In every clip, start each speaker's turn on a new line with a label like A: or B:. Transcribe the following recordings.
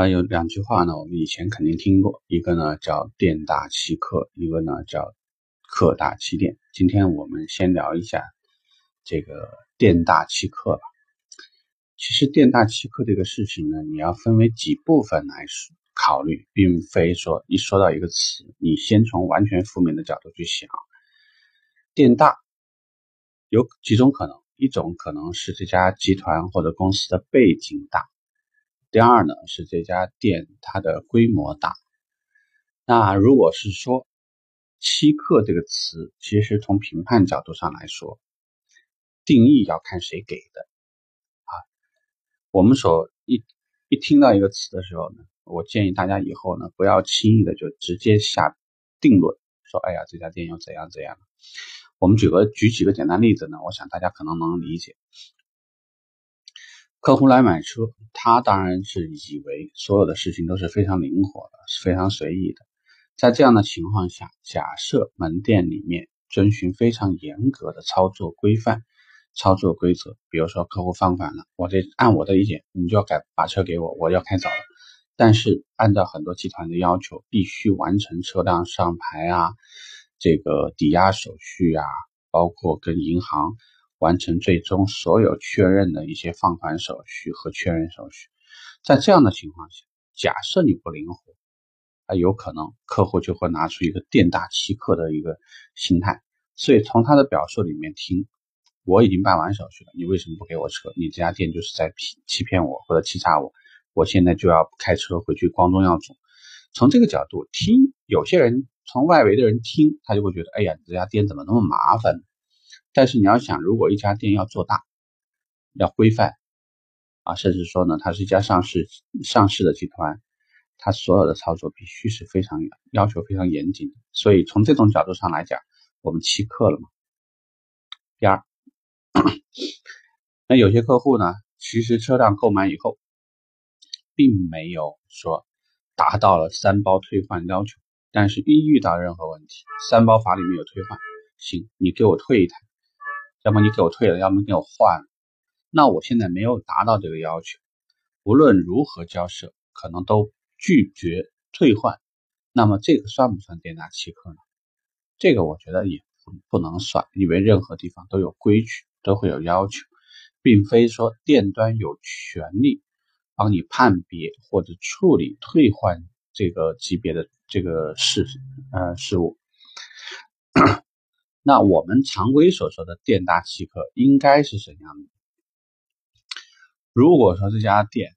A: 啊，有两句话呢，我们以前肯定听过，一个呢叫店大欺客，一个呢叫客大欺店。今天我们先聊一下这个店大欺客吧。其实店大欺客这个事情呢，你要分为几部分来考虑，并非说一说到一个词，你先从完全负面的角度去想。店大有几种可能，一种可能是这家集团或者公司的背景大。第二呢，是这家店它的规模大。那如果是说“欺客”这个词，其实从评判角度上来说，定义要看谁给的啊。我们所一一听到一个词的时候呢，我建议大家以后呢，不要轻易的就直接下定论，说“哎呀，这家店又怎样怎样”。我们举个举几个简单例子呢，我想大家可能能理解。客户来买车，他当然是以为所有的事情都是非常灵活的，是非常随意的。在这样的情况下，假设门店里面遵循非常严格的操作规范、操作规则，比如说客户放款了，我得按我的理解，你就要改把车给我，我要开走了。但是按照很多集团的要求，必须完成车辆上牌啊，这个抵押手续啊，包括跟银行。完成最终所有确认的一些放款手续和确认手续，在这样的情况下，假设你不灵活，啊，有可能客户就会拿出一个店大欺客的一个心态。所以从他的表述里面听，我已经办完手续了，你为什么不给我车？你这家店就是在欺欺骗我或者欺诈我，我现在就要开车回去光宗耀祖。从这个角度听，有些人从外围的人听，他就会觉得，哎呀，你这家店怎么那么麻烦？但是你要想，如果一家店要做大，要规范啊，甚至说呢，它是一家上市上市的集团，它所有的操作必须是非常要求非常严谨的。所以从这种角度上来讲，我们欺客了嘛。第二，那有些客户呢，其实车辆购买以后，并没有说达到了三包退换要求，但是一遇到任何问题，三包法里面有退换，行，你给我退一台。要么你给我退了，要么给我换了。那我现在没有达到这个要求，无论如何交涉，可能都拒绝退换。那么这个算不算店大欺客呢？这个我觉得也不能算，因为任何地方都有规矩，都会有要求，并非说店端有权利帮你判别或者处理退换这个级别的这个事呃事物。那我们常规所说的店大欺客应该是怎样的？如果说这家店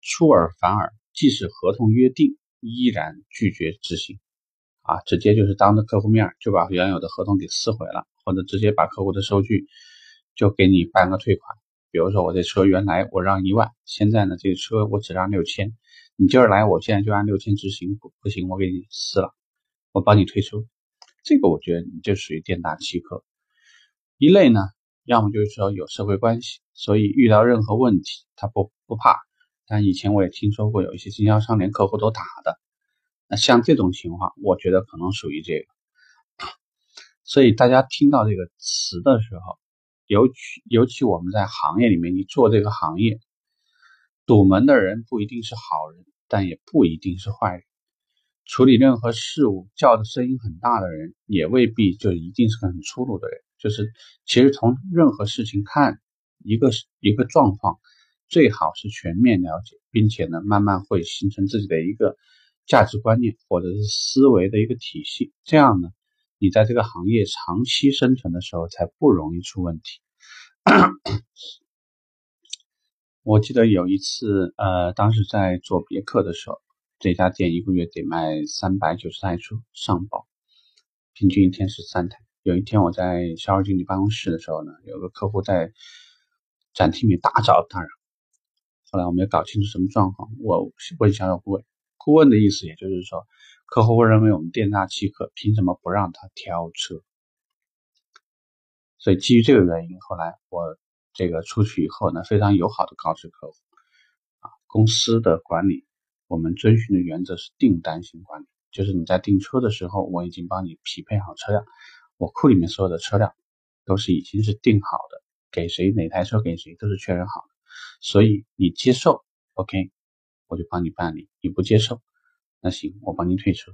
A: 出尔反尔，即使合同约定依然拒绝执行，啊，直接就是当着客户面就把原有的合同给撕毁了，或者直接把客户的收据就给你办个退款。比如说我这车原来我让一万，现在呢这个车我只让六千，你今儿来我现在就按六千执行，不不行我给你撕了，我帮你退出。这个我觉得你就属于店大欺客一类呢，要么就是说有社会关系，所以遇到任何问题他不不怕。但以前我也听说过有一些经销商连客户都打的，那像这种情况，我觉得可能属于这个。所以大家听到这个词的时候，尤其尤其我们在行业里面，你做这个行业，堵门的人不一定是好人，但也不一定是坏人。处理任何事物叫的声音很大的人，也未必就一定是个很粗鲁的人。就是其实从任何事情看一个一个状况，最好是全面了解，并且呢，慢慢会形成自己的一个价值观念或者是思维的一个体系。这样呢，你在这个行业长期生存的时候才不容易出问题。我记得有一次，呃，当时在做别克的时候。这家店一个月得卖三百九十台车上保，平均一天是三台。有一天我在销售经理办公室的时候呢，有个客户在展厅里大找大嚷。后来我没有搞清楚什么状况，我问销售顾问，顾问的意思也就是说，客户会认为我们店大欺客，凭什么不让他挑车？所以基于这个原因，后来我这个出去以后呢，非常友好的告知客户，啊，公司的管理。我们遵循的原则是订单型管理，就是你在订车的时候，我已经帮你匹配好车辆，我库里面所有的车辆都是已经是订好的，给谁哪台车给谁都是确认好的，所以你接受，OK，我就帮你办理。你不接受，那行，我帮你退车。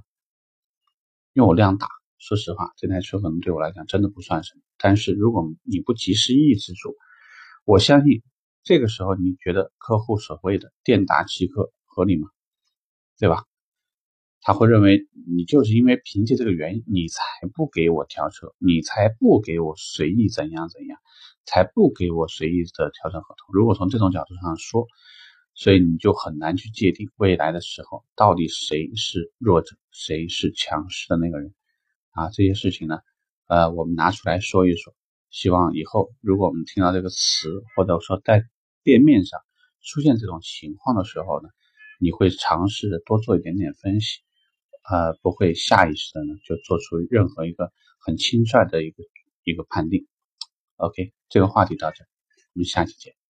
A: 因为我量大，说实话，这台车可能对我来讲真的不算什么。但是如果你不及时抑制住，我相信这个时候你觉得客户所谓的店打欺客合理吗？对吧？他会认为你就是因为凭借这个原因，你才不给我调车，你才不给我随意怎样怎样，才不给我随意的调整合同。如果从这种角度上说，所以你就很难去界定未来的时候到底谁是弱者，谁是强势的那个人啊。这些事情呢，呃，我们拿出来说一说。希望以后如果我们听到这个词，或者说在店面上出现这种情况的时候呢，你会尝试着多做一点点分析。呃，不会下意识的呢，就做出任何一个很轻率的一个一个判定。OK，这个话题到这，我们下期见。